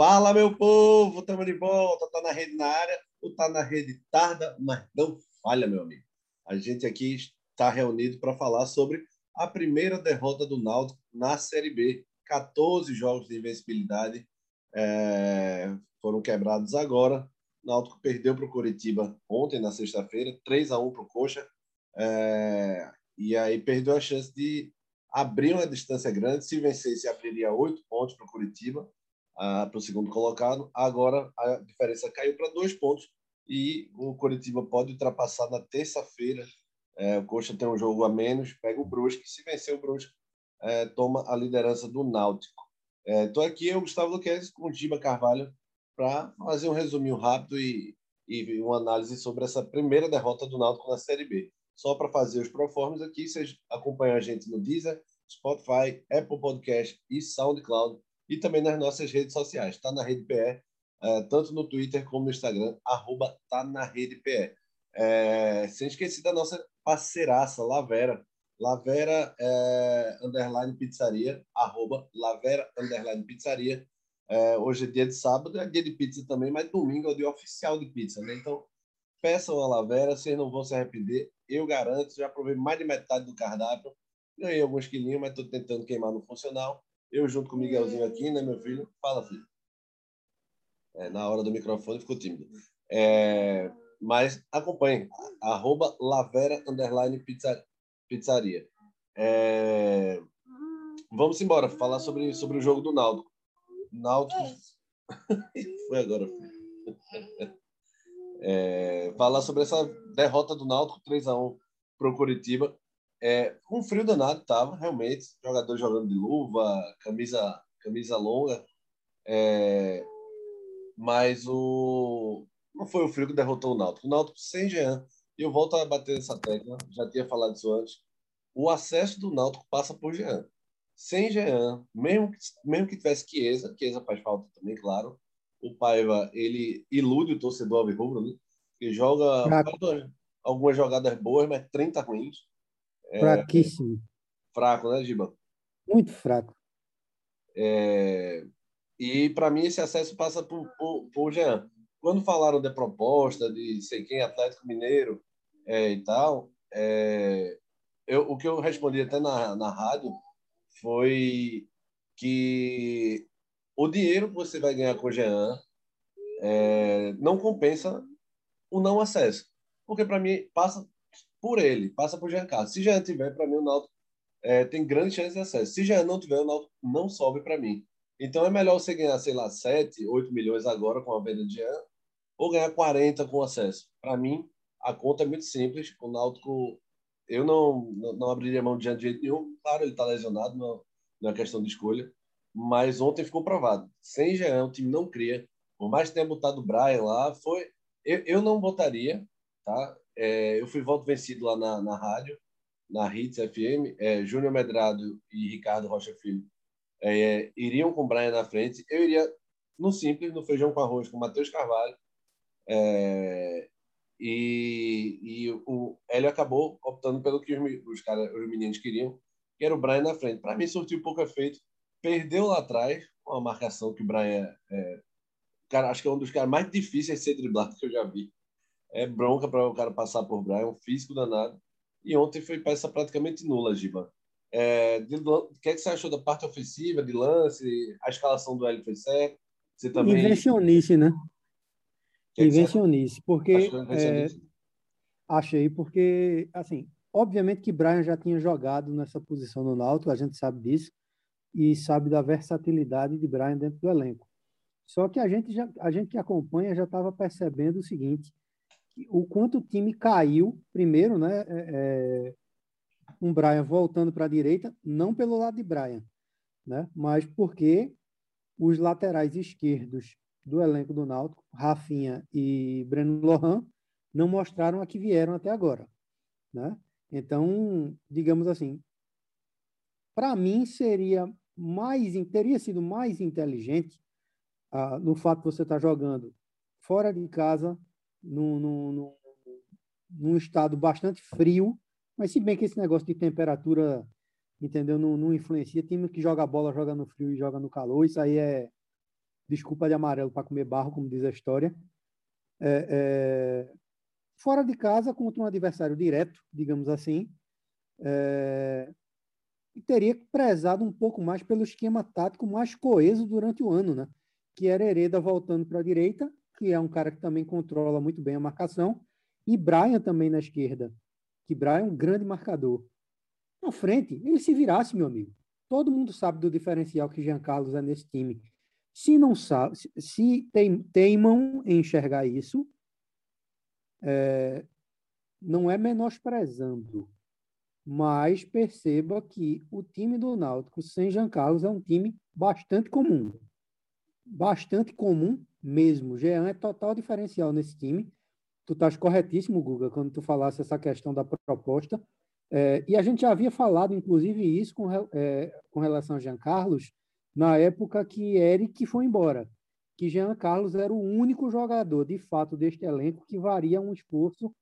Fala, meu povo, estamos de volta. Tá na rede na área ou tá na rede tarda, mas não falha, meu amigo. A gente aqui está reunido para falar sobre a primeira derrota do Náutico na Série B. 14 jogos de invencibilidade é, foram quebrados agora. O Náutico perdeu para o Curitiba ontem, na sexta-feira, 3 a 1 para o Coxa. É, e aí perdeu a chance de abrir uma distância grande. Se vencesse, abriria oito pontos para o Curitiba para o segundo colocado. Agora a diferença caiu para dois pontos e o Coritiba pode ultrapassar na terça-feira. É, o Coxa tem um jogo a menos, pega o Brusque. Se vencer o Brusque, é, toma a liderança do Náutico. Estou é, aqui, eu, Gustavo Luquez, com o Giba Carvalho, para fazer um resuminho rápido e, e uma análise sobre essa primeira derrota do Náutico na Série B. Só para fazer os proformes aqui, vocês acompanham a gente no Deezer, Spotify, Apple Podcast e SoundCloud e também nas nossas redes sociais. Está na Rede PE, é, tanto no Twitter como no Instagram, arroba tá na Rede PE. É, sem esquecer da nossa parceiraça, Lavera. Lavera é, underline pizzaria, arroba Lavera underline pizzaria. É, hoje é dia de sábado, é dia de pizza também, mas domingo é o dia oficial de pizza, né? Então, peçam a Lavera, vocês não vão se arrepender. Eu garanto, já provei mais de metade do cardápio. Ganhei alguns quilinhos, mas estou tentando queimar no funcional. Eu junto com o Miguelzinho aqui, né, meu filho? Fala, filho. É, na hora do microfone ficou tímido. É, mas acompanhe, arroba Lavera Underline pizza, Pizzaria. É, vamos embora, falar sobre, sobre o jogo do Naldo. Naldo. Foi agora, filho. É, falar sobre essa derrota do Náutico 3 a 1 para o Curitiba. É, um frio danado tava, realmente. Jogador jogando de luva, camisa, camisa longa. É, mas o não foi o frio que derrotou o Náutico. O Náutico sem Jean. E eu volto a bater nessa tecla, já tinha falado isso antes. O acesso do Náutico passa por Jean. Sem Jean, mesmo que, mesmo que tivesse Chiesa, Chiesa faz falta também, claro. O Paiva, ele ilude o torcedor alvirrubro, né? Que joga algumas jogadas boas, mas 30 ruins. É, Fraquíssimo. Fraco, né, Giba? Muito fraco. É, e para mim esse acesso passa por, por, por Jean. Quando falaram da proposta de sei quem Atlético Mineiro é, e tal, é, eu, o que eu respondi até na, na rádio foi que o dinheiro que você vai ganhar com o Jean é, não compensa o não acesso. Porque para mim passa por ele, passa por Jean Carlos. Se Jean tiver, para mim o Náutico é, tem grande chance de acesso. Se Jean não tiver, o Náutico não sobe para mim. Então é melhor você ganhar, sei lá, 7, 8 milhões agora com a venda de Jean ou ganhar 40 com acesso. Para mim, a conta é muito simples. O Náutico, eu não, não, não abriria mão de Jean de jeito nenhum. Claro, ele está lesionado, não, não é questão de escolha. Mas ontem ficou provado. Sem Jean, o time não cria. Por mais que tenha botado o Brian lá, foi. Eu, eu não botaria, tá? É, eu fui voto vencido lá na, na rádio, na Hits FM. É, Júnior Medrado e Ricardo Rocha Filho é, iriam com o Brian na frente. Eu iria no simples, no feijão com arroz, com o Matheus Carvalho. É, e, e o Hélio acabou optando pelo que os, os, cara, os meninos queriam, que era o Brian na frente. Para mim, surtiu pouco efeito. Perdeu lá atrás, uma marcação que o Brian é, cara, acho que é um dos caras mais difíceis de ser driblado que eu já vi é bronca para o cara passar por Brian, um físico danado. E ontem foi peça praticamente nula, Giba. É, de, o que, é que você achou da parte ofensiva, de lance? A escalação do Hélio foi certa? Você também... Invencionice, né? Que invencionice, porque... É, achei, porque, assim, obviamente que Brian já tinha jogado nessa posição no Náutico, a gente sabe disso, e sabe da versatilidade de Brian dentro do elenco. Só que a gente, já, a gente que acompanha já estava percebendo o seguinte, o quanto o time caiu, primeiro, né? É, é um Brian voltando para a direita, não pelo lado de Brian, né? Mas porque os laterais esquerdos do elenco do Náutico, Rafinha e Breno Lohan, não mostraram a que vieram até agora, né? Então, digamos assim, para mim seria mais teria sido mais inteligente ah, no fato de você estar tá jogando fora de casa num, num, num, estado bastante frio, mas se bem que esse negócio de temperatura, entendeu, não, não influencia. Time que joga bola joga no frio e joga no calor, isso aí é, desculpa de amarelo para comer barro, como diz a história. É, é, fora de casa, contra um adversário direto, digamos assim, é, e teria prezado um pouco mais pelo esquema tático mais coeso durante o ano, né? que era Hereda voltando para a direita, que é um cara que também controla muito bem a marcação, e Brian também na esquerda, que Brian é um grande marcador. Na frente, ele se virasse, meu amigo. Todo mundo sabe do diferencial que Jean Carlos é nesse time. Se não sabe, se teimam em enxergar isso, é, não é menosprezando, mas perceba que o time do Náutico sem Jean Carlos é um time bastante comum. Bastante comum mesmo. Jean é total diferencial nesse time. Tu estás corretíssimo, Guga, quando tu falasse essa questão da proposta. É, e a gente já havia falado, inclusive, isso com, é, com relação a Jean Carlos, na época que Eric foi embora. Que Jean Carlos era o único jogador, de fato, deste elenco que varia um esforço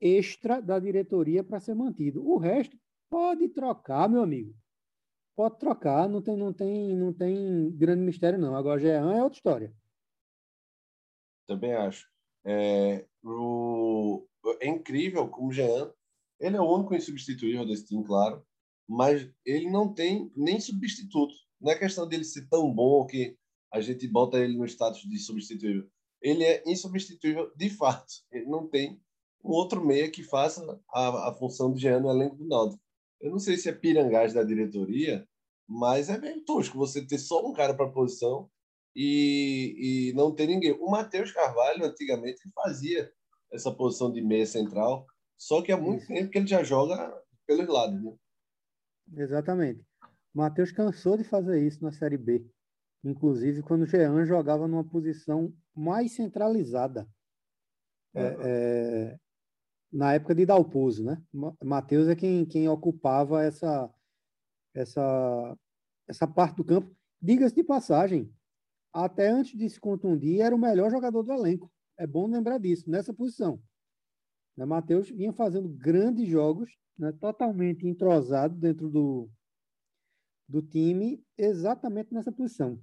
extra da diretoria para ser mantido. O resto pode trocar, meu amigo. Pode trocar, não tem, não tem, não tem grande mistério, não. Agora, Jean é outra história. Também acho. É, o, é incrível como o Jean, ele é o único insubstituível desse time, claro, mas ele não tem nem substituto. Não é questão dele ser tão bom que a gente bota ele no status de substituível. Ele é insubstituível de fato. Ele não tem um outro meia que faça a, a função de Jean no elenco do Náutico. Eu não sei se é pirangagem da diretoria, mas é meio tosco você ter só um cara para a posição e, e não ter ninguém. O Matheus Carvalho, antigamente, fazia essa posição de meia central, só que há muito Isso. tempo que ele já joga pelos lados. Né? Exatamente. O Matheus cansou de fazer isso na Série B. Inclusive, quando o Jean jogava numa posição mais centralizada. É, é, na época de Dalpozo, né? Matheus é quem, quem ocupava essa, essa, essa parte do campo. Diga-se de passagem, até antes de se contundir, era o melhor jogador do elenco. É bom lembrar disso, nessa posição. Né? Matheus vinha fazendo grandes jogos, né? totalmente entrosado dentro do, do time, exatamente nessa posição.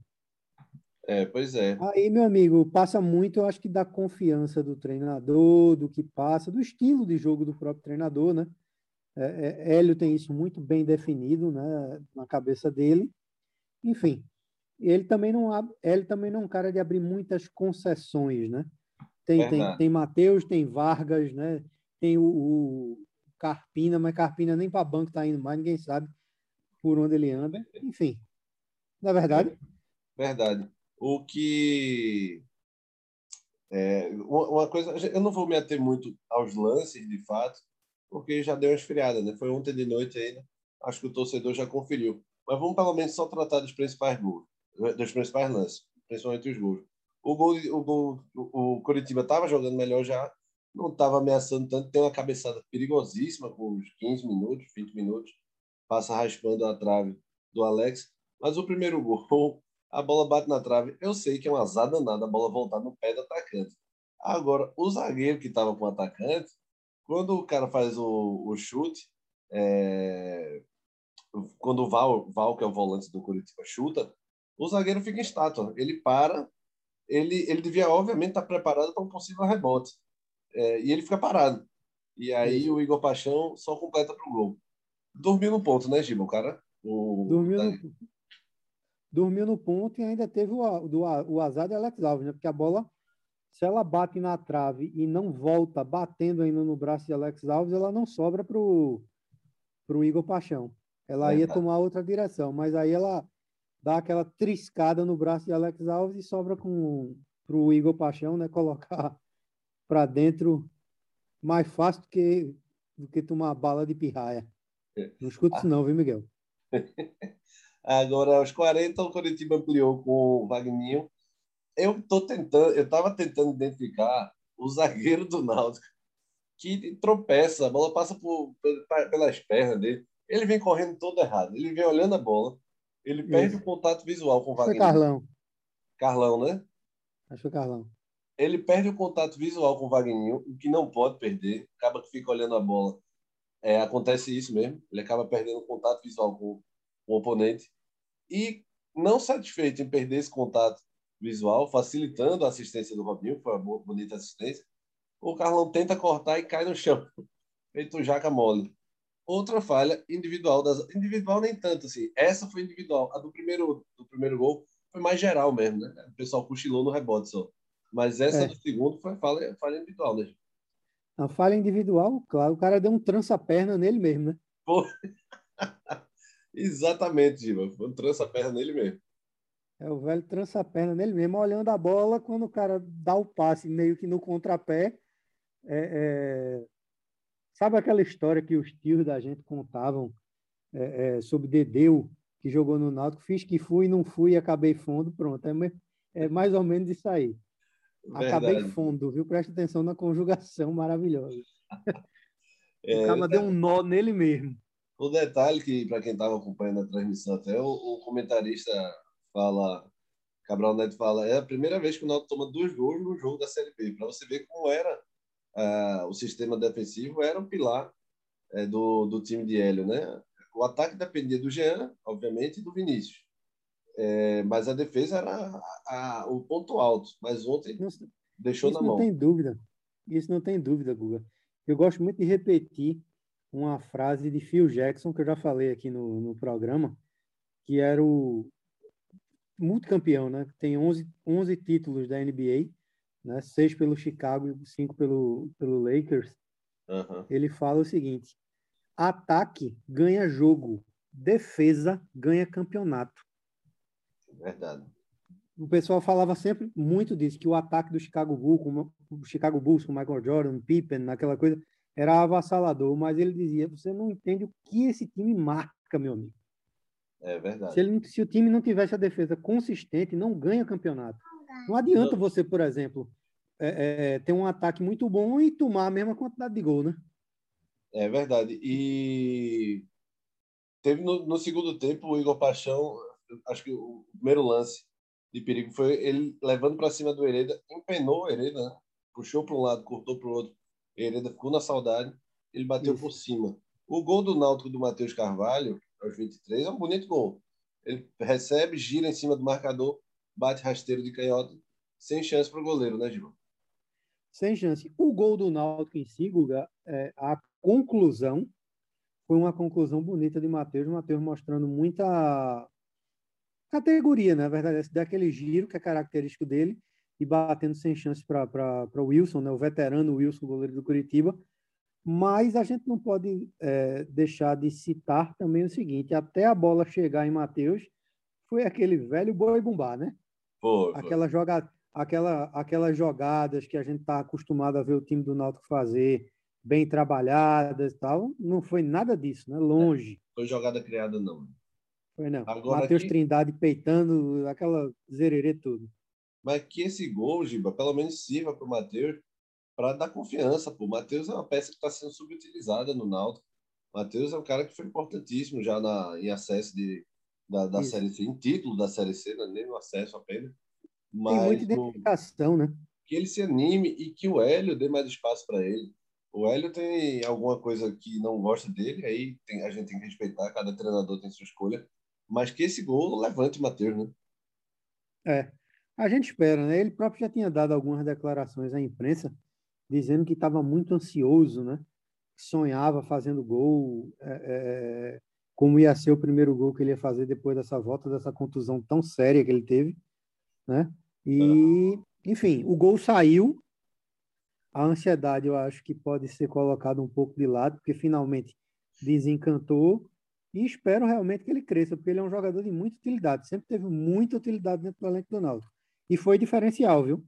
É, pois é. Aí, meu amigo, passa muito, eu acho que da confiança do treinador, do que passa, do estilo de jogo do próprio treinador, né? É, é, Hélio tem isso muito bem definido, né, na cabeça dele. Enfim, ele também não ele também não é um cara de abrir muitas concessões, né? Tem tem, tem Matheus, tem Vargas, né? Tem o, o Carpina, mas Carpina nem para banco tá indo mais, ninguém sabe por onde ele anda. Enfim, na é verdade. Verdade. O que. É, uma coisa, eu não vou me ater muito aos lances, de fato, porque já deu uma esfriada, né? Foi ontem de noite ainda. Acho que o torcedor já conferiu. Mas vamos pelo menos só tratar dos principais gols, dos principais lances, principalmente os gols. O gol, o gol, o Curitiba estava jogando melhor já, não estava ameaçando tanto, tem uma cabeçada perigosíssima com uns 15 minutos, 20 minutos, passa raspando a trave do Alex. Mas o primeiro gol a bola bate na trave. Eu sei que é um azar danado a bola voltar no pé do atacante. Agora, o zagueiro que estava com o atacante, quando o cara faz o, o chute, é... quando o Val, Val, que é o volante do Curitiba, chuta, o zagueiro fica em estátua. Ele para, ele, ele devia, obviamente, estar tá preparado para um possível rebote. É, e ele fica parado. E aí o Igor Paixão só completa para o gol. Dormiu no ponto, né, Giba? O cara. O... Dormiu, no, dormiu no ponto e ainda teve o, do, o azar de Alex Alves, né? Porque a bola, se ela bate na trave e não volta batendo ainda no braço de Alex Alves, ela não sobra pro, pro Igor Paixão. Ela é, ia tá. tomar outra direção, mas aí ela dá aquela triscada no braço de Alex Alves e sobra com pro Igor Paixão, né? Colocar para dentro mais fácil do que, do que tomar bala de pirraia. Não escuta isso não, viu, Miguel? Agora, aos 40, o Coritiba ampliou com o Wagninho. Eu tô tentando, eu estava tentando identificar o zagueiro do Náutico que tropeça, a bola passa por, pelas pernas dele. Ele vem correndo todo errado. Ele vem olhando a bola, ele perde Isso. o contato visual com o Wagninho. Foi Carlão. Carlão, né? Acho que foi Carlão. Ele perde o contato visual com o Wagninho, o que não pode perder. Acaba que fica olhando a bola. É, acontece isso mesmo. Ele acaba perdendo o contato visual com o oponente. E não satisfeito em perder esse contato visual, facilitando a assistência do Robinho, foi uma bonita assistência. O Carlão tenta cortar e cai no chão, feito jaca mole. Outra falha individual das individual nem tanto assim. Essa foi individual. A do primeiro do primeiro gol foi mais geral mesmo, né? O pessoal cochilou no rebote só. Mas essa é. do segundo foi falha, falha individual, né? A falha individual, claro, o cara deu um trança-perna nele mesmo, né? Foi. Exatamente, Giba. Foi um trança-perna nele mesmo. É o velho trança-perna nele mesmo, olhando a bola, quando o cara dá o passe meio que no contrapé. É, é... Sabe aquela história que os tios da gente contavam é, é sobre Dedeu, que jogou no Náutico? Fiz que fui, não fui, acabei fundo, pronto. É, é mais ou menos isso aí. Verdade. Acabei fundo, viu? Presta atenção na conjugação maravilhosa. É, o cara deu um nó nele mesmo. O detalhe que, para quem estava acompanhando a transmissão até, o, o, comentarista fala, Cabral Neto fala, é a primeira vez que o Náutico toma dois gols no jogo da Série B, para você ver como era uh, o sistema defensivo, era o pilar é, do, do time de Hélio, né? O ataque dependia do Jean, obviamente, e do Vinícius. É, mas a defesa era a, a, o ponto alto. Mas ontem não, deixou na mão. Isso não tem dúvida. Isso não tem dúvida, Guga. Eu gosto muito de repetir uma frase de Phil Jackson, que eu já falei aqui no, no programa, que era o multicampeão, né? Tem 11, 11 títulos da NBA, né? Seis pelo Chicago e cinco pelo, pelo Lakers. Uhum. Ele fala o seguinte: ataque ganha jogo, defesa ganha campeonato. Verdade. O pessoal falava sempre muito disso, que o ataque do Chicago Bulls, com, o Chicago Bulls com Michael Jordan, Pippen, naquela coisa, era avassalador, mas ele dizia: você não entende o que esse time marca, meu amigo. É verdade. Se, ele, se o time não tivesse a defesa consistente, não ganha campeonato. Não adianta não. você, por exemplo, é, é, ter um ataque muito bom e tomar a mesma quantidade de gol, né? É verdade. E teve no, no segundo tempo o Igor Paixão, acho que o primeiro lance de perigo foi ele levando para cima do Hereda, empenou o Hereda, né? puxou para um lado, cortou para o outro Hereda ficou na saudade, ele bateu Isso. por cima. O gol do Náutico do Matheus Carvalho, aos 23, é um bonito gol. Ele recebe, gira em cima do marcador, bate rasteiro de canhota, sem chance para o goleiro, né, Gil? Sem chance. O gol do Náutico em si, Guga, é, a conclusão foi uma conclusão bonita de Matheus. Matheus mostrando muita categoria, né? na verdade, daquele giro que é característico dele e batendo sem chance para o Wilson, né? o veterano Wilson, goleiro do Curitiba. Mas a gente não pode é, deixar de citar também o seguinte: até a bola chegar em Matheus, foi aquele velho boi bumbá, né? Pô, aquela jogada, aquela, aquelas jogadas que a gente está acostumado a ver o time do Náutico fazer, bem trabalhadas e tal, não foi nada disso, né? Longe. É, foi jogada criada, não. Foi não. Matheus aqui... Trindade peitando aquela zererê tudo mas que esse gol, Giba, pelo menos sirva para o Matheus para dar confiança. O Matheus é uma peça que está sendo subutilizada no Náutico. Matheus é um cara que foi importantíssimo já na, em acesso de, da, da Série C, em título da Série C, não é nem no acesso apenas. Mas Tem muita identificação, né? Que ele se anime e que o Hélio dê mais espaço para ele. O Hélio tem alguma coisa que não gosta dele, aí tem, a gente tem que respeitar, cada treinador tem sua escolha, mas que esse gol levante o Matheus, né? É, a gente espera, né? Ele próprio já tinha dado algumas declarações à imprensa dizendo que estava muito ansioso, né? Sonhava fazendo gol, é, é, como ia ser o primeiro gol que ele ia fazer depois dessa volta, dessa contusão tão séria que ele teve, né? E, enfim, o gol saiu. A ansiedade, eu acho que pode ser colocada um pouco de lado, porque finalmente desencantou. E espero realmente que ele cresça, porque ele é um jogador de muita utilidade. Sempre teve muita utilidade dentro do elenco do Náutico. E foi diferencial, viu?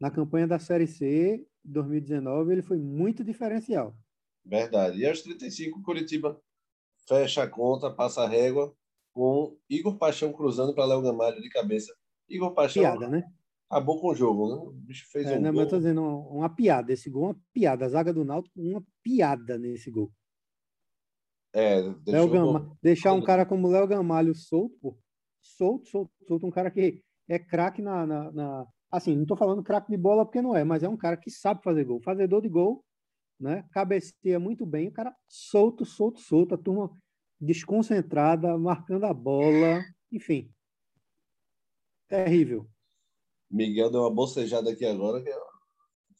Na campanha da Série C 2019, ele foi muito diferencial. Verdade. E aos 35, Curitiba fecha a conta, passa a régua, com Igor Paixão cruzando para Léo Gamalho de cabeça. Igor Paixão piada, né? acabou com o jogo, né? O bicho fez é, um não, gol. Mas eu tô dizendo uma piada. Esse gol é uma piada. A zaga do Náutico, uma piada nesse gol. É, Léo Gama... deixar um cara como Léo Gamalho solto, pô. solto, solto, solto, um cara que é craque na, na, na, Assim, não estou falando craque de bola porque não é, mas é um cara que sabe fazer gol. Fazedor de gol, né? Cabeceia muito bem, o cara solto, solto, solto, a turma desconcentrada, marcando a bola, enfim. Terrível. Miguel deu uma bocejada aqui agora, que é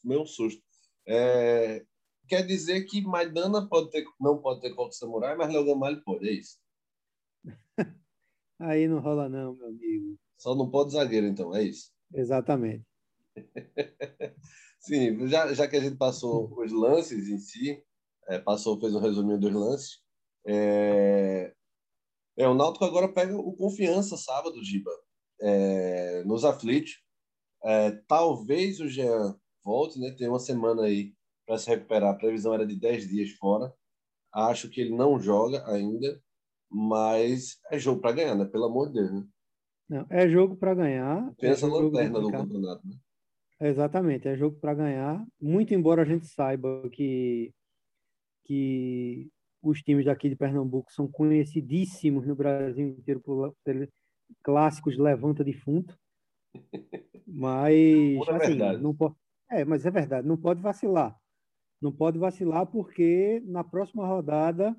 meio um susto. É, quer dizer que Maidana pode ter, não pode ter Coque Samurai, mas Léo Gamalho pode, é isso? Aí não rola não, meu amigo. Só não pode zagueiro, então, é isso? Exatamente. Sim, já, já que a gente passou os lances em si, é, passou, fez um resuminho dos lances, é, é, o Náutico agora pega o Confiança sábado, Giba, é, nos aflitos. É, talvez o Jean volte, né? Tem uma semana aí para se recuperar. A previsão era de 10 dias fora. Acho que ele não joga ainda, mas é jogo para ganhar, né? Pelo amor de Deus, né? Não, é jogo para ganhar. Pensa é na lanterna do campeonato, né? Exatamente, é jogo para ganhar. Muito embora a gente saiba que, que os times daqui de Pernambuco são conhecidíssimos no Brasil inteiro por, por clássicos levanta defunto. Mas assim, não pode, é, mas é verdade, não pode vacilar. Não pode vacilar porque na próxima rodada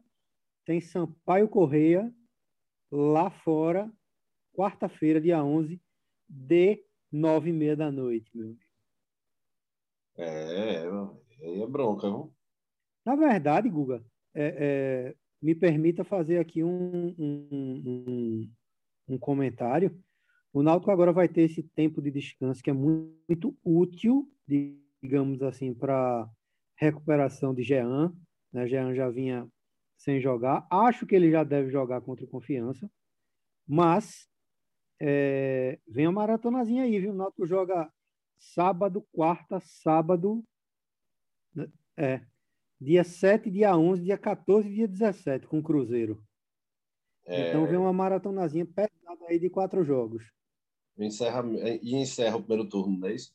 tem Sampaio Correia lá fora, quarta-feira, dia 11, de nove e meia da noite, meu amigo. É, aí é bronca, viu? Na verdade, Guga, é, é, me permita fazer aqui um, um, um, um comentário. O Náutico agora vai ter esse tempo de descanso que é muito útil, digamos assim, para recuperação de Jean. Né? Jean já vinha sem jogar. Acho que ele já deve jogar contra o Confiança. Mas é, vem a maratonazinha aí, viu? O Náutico joga sábado, quarta, sábado. Né? É. Dia 7, dia 11, dia 14 e dia 17 com o Cruzeiro. É... Então vem uma maratonazinha pesada aí de quatro jogos. Encerra, e encerra o primeiro turno, não é isso?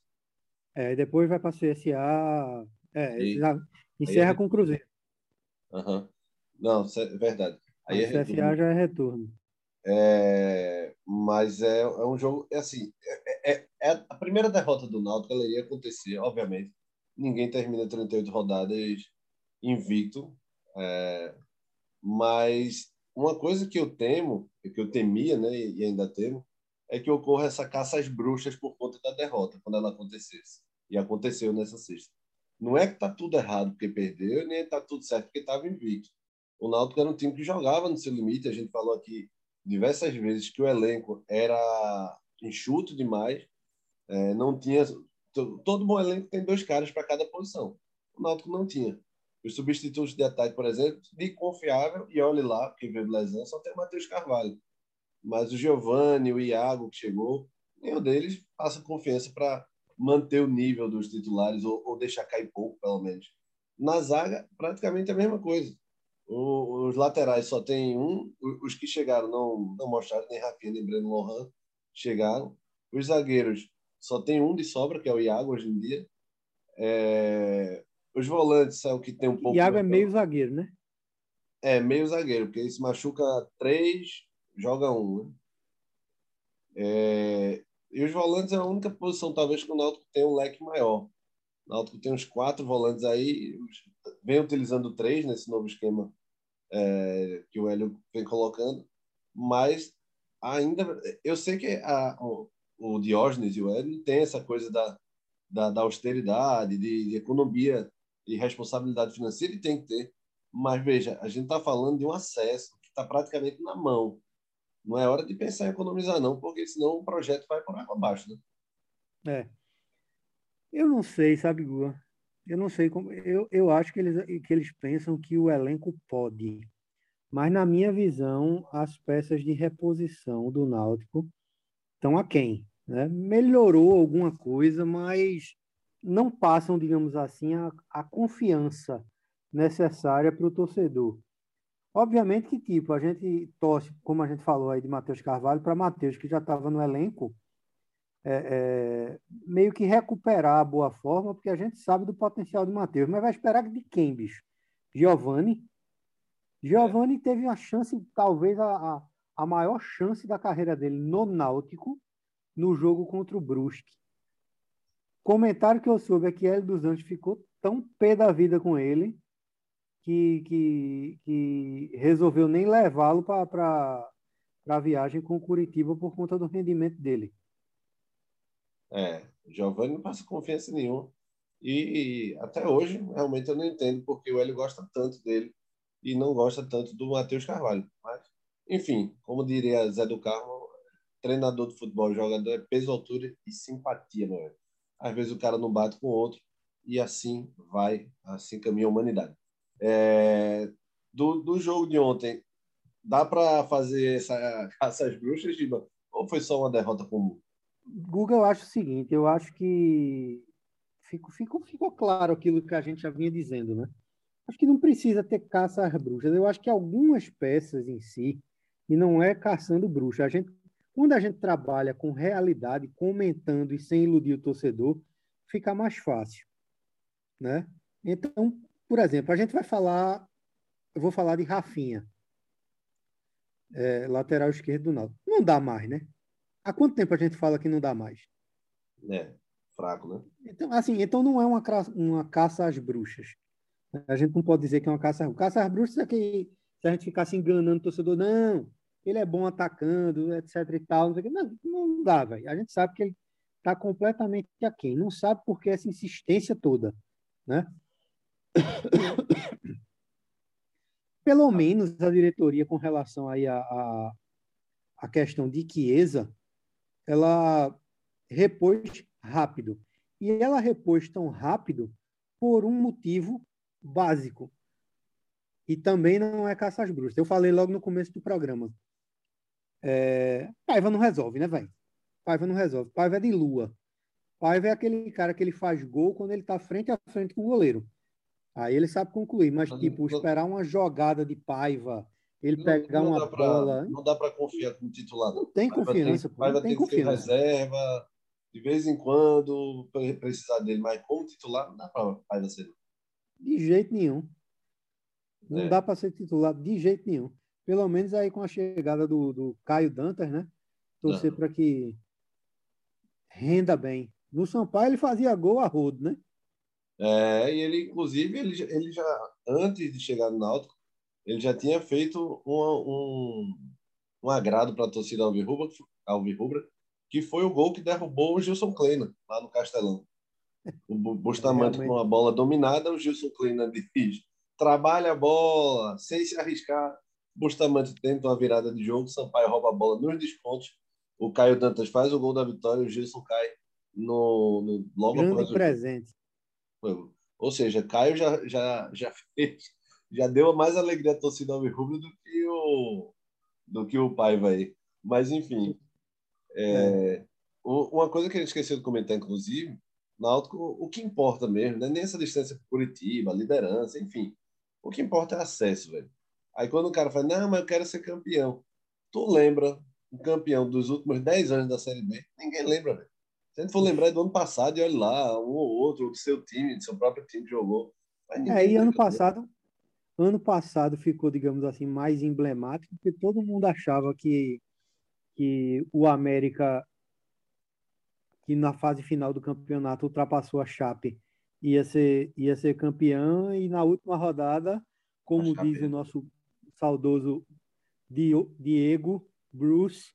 É, depois vai para a CSA. É, e... encerra com o Cruzeiro. Uhum. Não, é verdade. Aí a é CSA já é retorno. É, mas é, é um jogo, é assim, é, é, é, a primeira derrota do Náutico ela ia acontecer, obviamente. Ninguém termina 38 rodadas invicto, é, mas uma coisa que eu temo, que eu temia, né, e ainda temo, é que ocorra essa caça às bruxas por conta da derrota, quando ela acontecesse. E aconteceu nessa sexta. Não é que tá tudo errado porque perdeu, nem tá tudo certo porque estava invicto. O Náutico era um time que jogava no seu limite, a gente falou aqui diversas vezes que o elenco era enxuto demais, é, não tinha todo bom elenco tem dois caras para cada posição. O Náutico não tinha. Os substitutos de ataque, por exemplo, de confiável, e olhe lá, que veio lesão, só tem o Matheus Carvalho. Mas o Giovani, o Iago, que chegou, nenhum deles passa confiança para manter o nível dos titulares ou, ou, deixar cair pouco, pelo menos. Na zaga, praticamente a mesma coisa. O, os laterais só tem um, os que chegaram não, não mostraram, nem Rafinha nem Breno Lohan chegaram. Os zagueiros só tem um de sobra, que é o Iago hoje em dia. É, os volantes é o que tem um pouco. Iago é meio zagueiro, né? É, meio zagueiro, porque ele se machuca três, joga um. Né? É... E os volantes é a única posição, talvez, que o Náutico tem um leque maior. O Náutico tem uns quatro volantes aí, vem utilizando três nesse novo esquema é, que o Hélio vem colocando, mas ainda. Eu sei que a, o, o Diógenes e o Hélio tem essa coisa da, da, da austeridade, de, de economia e responsabilidade financeira, e tem que ter. Mas veja, a gente está falando de um acesso que está praticamente na mão. Não é hora de pensar em economizar, não, porque senão o projeto vai por água abaixo. Né? É. Eu não sei, sabe, Gua? Eu não sei como. Eu, eu acho que eles, que eles pensam que o elenco pode. Mas, na minha visão, as peças de reposição do Náutico estão aquém. Né? Melhorou alguma coisa, mas não passam, digamos assim, a, a confiança necessária para o torcedor. Obviamente que, tipo, a gente torce, como a gente falou aí de Matheus Carvalho, para Matheus, que já estava no elenco, é, é, meio que recuperar a boa forma, porque a gente sabe do potencial do Matheus. Mas vai esperar de quem, bicho? Giovanni? Giovanni teve a chance, talvez a, a maior chance da carreira dele no Náutico, no jogo contra o Brusque. Comentário que eu soube é que Hélio dos Anjos ficou tão pé da vida com ele que, que, que resolveu nem levá-lo para a viagem com o Curitiba por conta do rendimento dele. É, Giovanni não passa confiança nenhuma. E até hoje, realmente, eu não entendo porque o Hélio gosta tanto dele e não gosta tanto do Matheus Carvalho. Mas, enfim, como diria Zé do Carmo, treinador de futebol, jogador é peso, altura e simpatia, meu velho. Às vezes o cara não bate com o outro e assim vai, assim caminha a humanidade. É, do, do jogo de ontem, dá para fazer essa, essas bruxas, Giba? Ou foi só uma derrota comum? Google, eu acho o seguinte, eu acho que ficou, ficou, ficou claro aquilo que a gente já vinha dizendo, né? Acho que não precisa ter caça às bruxas. Eu acho que algumas peças em si, e não é caçando bruxa. A gente, quando a gente trabalha com realidade, comentando e sem iludir o torcedor, fica mais fácil, né? Então, por exemplo, a gente vai falar, eu vou falar de Rafinha, é, lateral esquerdo do Náutico. Não dá mais, né? Há quanto tempo a gente fala que não dá mais? É, fraco, né? Então, assim, então não é uma, uma caça às bruxas. A gente não pode dizer que é uma caça às Caça às bruxas é que se a gente ficasse enganando o torcedor, não, ele é bom atacando, etc e tal. Não, não dá, velho. A gente sabe que ele está completamente aquém. Não sabe por que essa insistência toda, né? Pelo menos a diretoria com relação aí a, a, a questão de Chiesa, ela repôs rápido. E ela repôs tão rápido por um motivo básico. E também não é caça às bruxas. Eu falei logo no começo do programa. É... Paiva não resolve, né, velho? Paiva não resolve. Paiva é de lua. Paiva é aquele cara que ele faz gol quando ele tá frente a frente com o goleiro. Aí ele sabe concluir, mas, tipo, esperar uma jogada de Paiva, ele não, pegar não uma pra, bola. Não dá para confiar como titular. Não tem Paiva confiança. Tem, Paiva tem, tem confiança. reserva, de vez em quando, precisar dele, mas como titular, não dá para Paiva ser. De jeito nenhum. Não é. dá para ser titular de jeito nenhum. Pelo menos aí com a chegada do, do Caio Dantas, né? Torcer para que renda bem. No Sampaio ele fazia gol a rodo, né? É, e ele, inclusive, ele, ele já, antes de chegar no Náutico, ele já tinha feito um, um, um agrado para a torcida alvirrubra, alvirrubra, que foi o gol que derrubou o Gilson Kleina, lá no Castelão. O Bustamante com a bola dominada, o Gilson Kleina diz, trabalha a bola, sem se arriscar. Bustamante tenta uma virada de jogo, Sampaio rouba a bola nos descontos, o Caio Dantas faz o gol da vitória, o Gilson cai no, no logo Grande após o presente. Ou seja, Caio já, já, já fez, já deu mais alegria à torcida Alvirrubra do que o do que o Paiva aí. Mas enfim, é, é. uma coisa que a gente esqueceu de comentar, inclusive, Náutico, o que importa mesmo, não é nem essa distância para Curitiba, liderança, enfim. O que importa é acesso, velho. Aí quando o cara fala, não, mas eu quero ser campeão. Tu lembra o campeão dos últimos 10 anos da Série B? Ninguém lembra, velho. Se a gente for lembrar do ano passado, e olha lá, um ou outro do seu time, do seu próprio time jogou. É, e ano passado, ano passado ficou, digamos assim, mais emblemático, porque todo mundo achava que, que o América, que na fase final do campeonato ultrapassou a Chape, ia ser, ia ser campeão, e na última rodada, como diz o nosso saudoso Diego Bruce,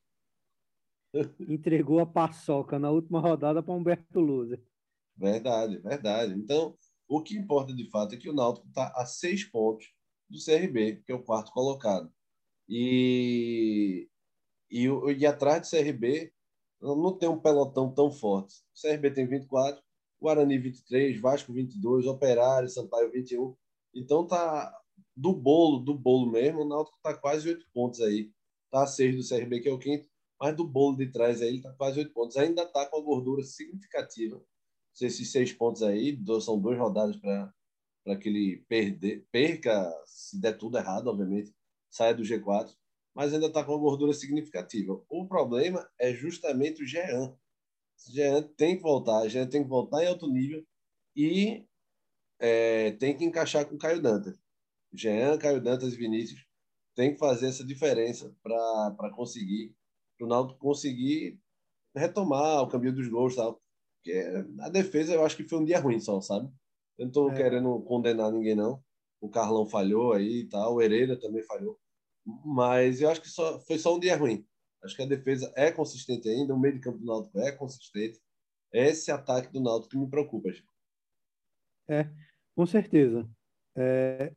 entregou a paçoca na última rodada para Humberto Luza. Verdade, verdade. Então, o que importa de fato é que o Náutico está a seis pontos do CRB, que é o quarto colocado. E, e, e atrás do CRB não tem um pelotão tão forte. O CRB tem 24, Guarani 23, Vasco 22, Operário, Sampaio 21. Então tá do bolo, do bolo mesmo, o Náutico tá quase oito pontos aí. Tá a seis do CRB, que é o quinto mas do bolo de trás aí ele está quase oito pontos. Ainda está com a gordura significativa. Esses seis pontos aí, são duas rodadas para que ele perder, perca, se der tudo errado, obviamente, saia do G4, mas ainda está com uma gordura significativa. O problema é justamente o Jean. Jean tem que voltar, Jean tem que voltar em alto nível e é, tem que encaixar com o Caio Dantas. Jean, Caio Dantas e Vinícius tem que fazer essa diferença para conseguir para o Náutico conseguir retomar o caminho dos gols tal. Porque a defesa eu acho que foi um dia ruim só, sabe? Eu não estou é. querendo condenar ninguém, não. O Carlão falhou aí e tal, o Hereda também falhou. Mas eu acho que só, foi só um dia ruim. Acho que a defesa é consistente ainda, o meio de campo do Náutico é consistente. esse ataque do Náutico que me preocupa. Chico. É, com certeza. É,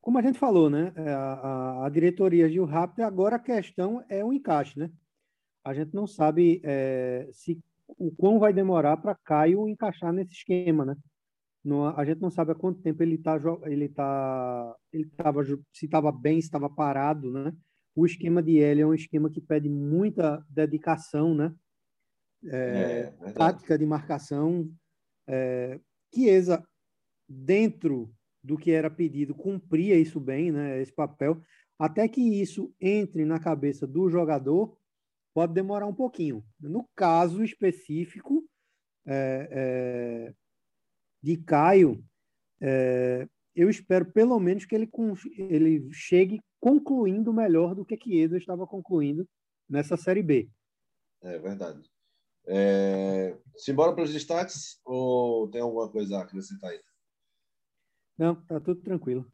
como a gente falou, né? É, a, a, a diretoria Gil Rápido, agora a questão é o encaixe, né? A gente não sabe é, se o quão vai demorar para Caio encaixar nesse esquema, né? Não, a gente não sabe há quanto tempo ele está ele tá, ele tava, se estava bem, se estava parado, né? O esquema de L é um esquema que pede muita dedicação, né? É, é, tática de marcação. É, Chiesa, dentro do que era pedido, cumpria isso bem, né? Esse papel. Até que isso entre na cabeça do jogador, pode demorar um pouquinho. No caso específico é, é, de Caio, é, eu espero pelo menos que ele, ele chegue concluindo melhor do que Chiesa estava concluindo nessa Série B. É verdade. É... Simbora para os destaques ou tem alguma coisa a acrescentar aí? Não, tá tudo tranquilo.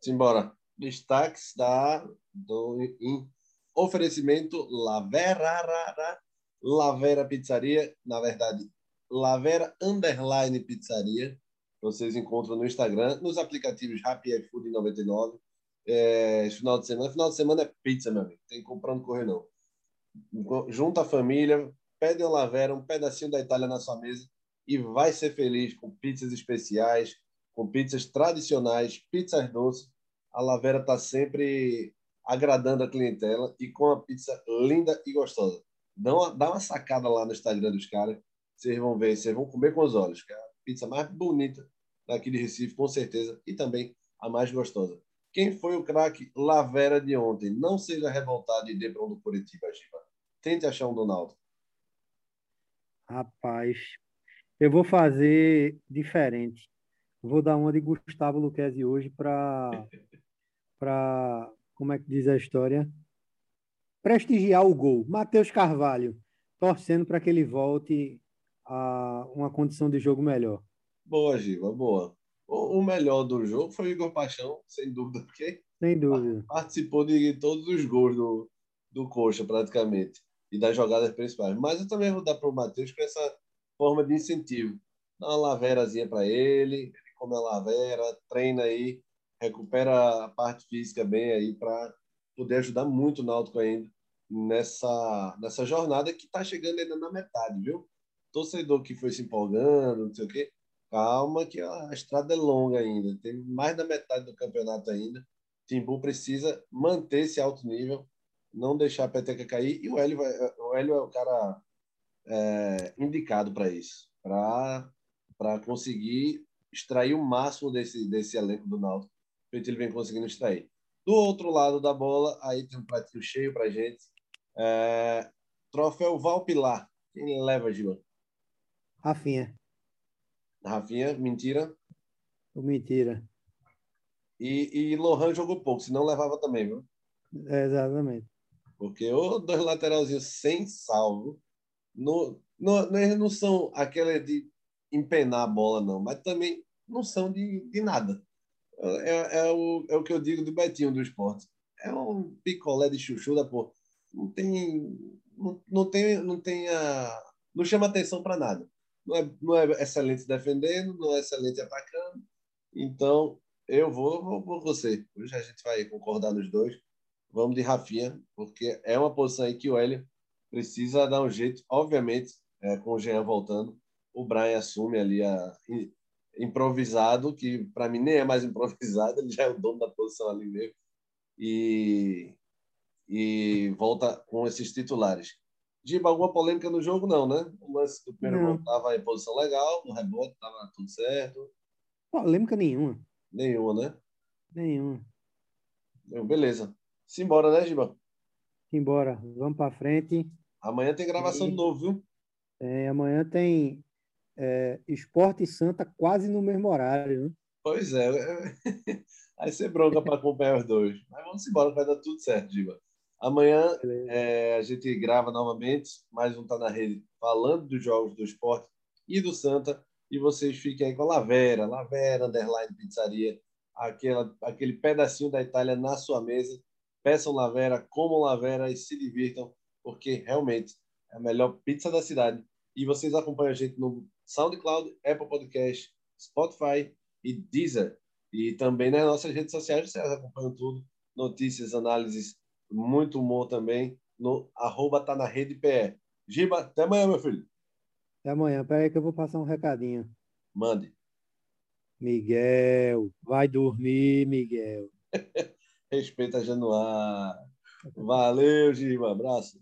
Simbora. Destaques da do em oferecimento Lavera Lavera Pizzaria, na verdade, Lavera Underline Pizzaria. Vocês encontram no Instagram, nos aplicativos Happy Food 99. É, final de semana, final de semana é pizza, meu amigo. Tem que comprar no correio não. Junta a família, pede uma Lavera, um pedacinho da Itália na sua mesa e vai ser feliz com pizzas especiais, com pizzas tradicionais, pizzas doces. A Lavera está sempre agradando a clientela e com a pizza linda e gostosa. Dá uma, dá uma sacada lá no Instagram dos caras, vocês vão ver, vocês vão comer com os olhos, que é a pizza mais bonita daqui de Recife, com certeza, e também a mais gostosa. Quem foi o craque Lavera de ontem? Não seja revoltado e dê para um do Curitiba, Giba. Tente achar um Donaldo. Rapaz, eu vou fazer diferente. Vou dar uma de Gustavo Luquezzi hoje para para como é que diz a história? Prestigiar o gol. Matheus Carvalho, torcendo para que ele volte a uma condição de jogo melhor. Boa, Giva, boa. O melhor do jogo foi o Igor Paixão, sem dúvida, porque sem dúvida. participou de todos os gols do, do Coxa, praticamente, e das jogadas principais. Mas eu também vou dar para o Matheus com essa forma de incentivo. Dá uma laverazinha para ele, ele come a lavera, treina aí, recupera a parte física bem aí para poder ajudar muito o Náutico ainda nessa, nessa jornada que está chegando ainda na metade, viu? Torcedor que foi se empolgando, não sei o quê, calma que a estrada é longa ainda, tem mais da metade do campeonato ainda. Timbu precisa manter esse alto nível, não deixar a peteca cair, e o Hélio, o Hélio é o cara é, indicado para isso, para conseguir extrair o máximo desse, desse elenco do Náutico feito ele vem conseguindo extrair. Do outro lado da bola, aí tem um pratinho cheio para gente. É... Troféu Valpilar. Quem leva, Gilão? Rafinha. Rafinha, mentira? Mentira. E, e Lohan jogou pouco, senão levava também, viu? É, exatamente. Porque o dois lateralzinhos sem salvo. No, no, eles não são aquele de empenar a bola, não, mas também não são de, de nada é, é, o, é o que eu digo do Betinho do esporte. É um picolé de chuchu da porra. Não tem. Não, não tem. Não tem a, não chama atenção para nada. Não é, não é excelente defendendo, não é excelente atacando. Então, eu vou, vou por você. Hoje a gente vai concordar nos dois. Vamos de Rafinha, porque é uma posição aí que o Hélio precisa dar um jeito. Obviamente, é, com o Jean voltando, o Brian assume ali a, improvisado, que para mim nem é mais improvisado, ele já é o dono da posição ali mesmo, e, e volta com esses titulares. Giba, alguma polêmica no jogo? Não, né? O lance do primeiro gol estava em posição legal, no rebote estava tudo certo. Polêmica nenhuma. Nenhuma, né? Nenhuma. Beleza. Simbora, né, Giba? Simbora. Vamos para frente. Amanhã tem gravação e... de novo, viu? É, amanhã tem é, Esporte e Santa quase no mesmo horário, né? Pois é. Aí você bronca para acompanhar os dois. Mas vamos embora, vai dar tudo certo, Diva. Amanhã é, a gente grava novamente, mais um Tá na Rede, falando dos jogos do esporte e do Santa. E vocês fiquem aí com a Lavera, Lavera, Underline Pizzaria, aquela, aquele pedacinho da Itália na sua mesa. Peçam Lavera, comam Lavera e se divirtam, porque realmente é a melhor pizza da cidade E vocês acompanham a gente no SoundCloud, Apple Podcast, Spotify e Deezer. E também nas nossas redes sociais, vocês acompanham tudo. Notícias, análises, muito humor também no arroba tá na rede PE. Giba, até amanhã, meu filho. Até amanhã. Peraí que eu vou passar um recadinho. Mande. Miguel, vai dormir, Miguel. Respeita Januar. Valeu, Giba. Abraço.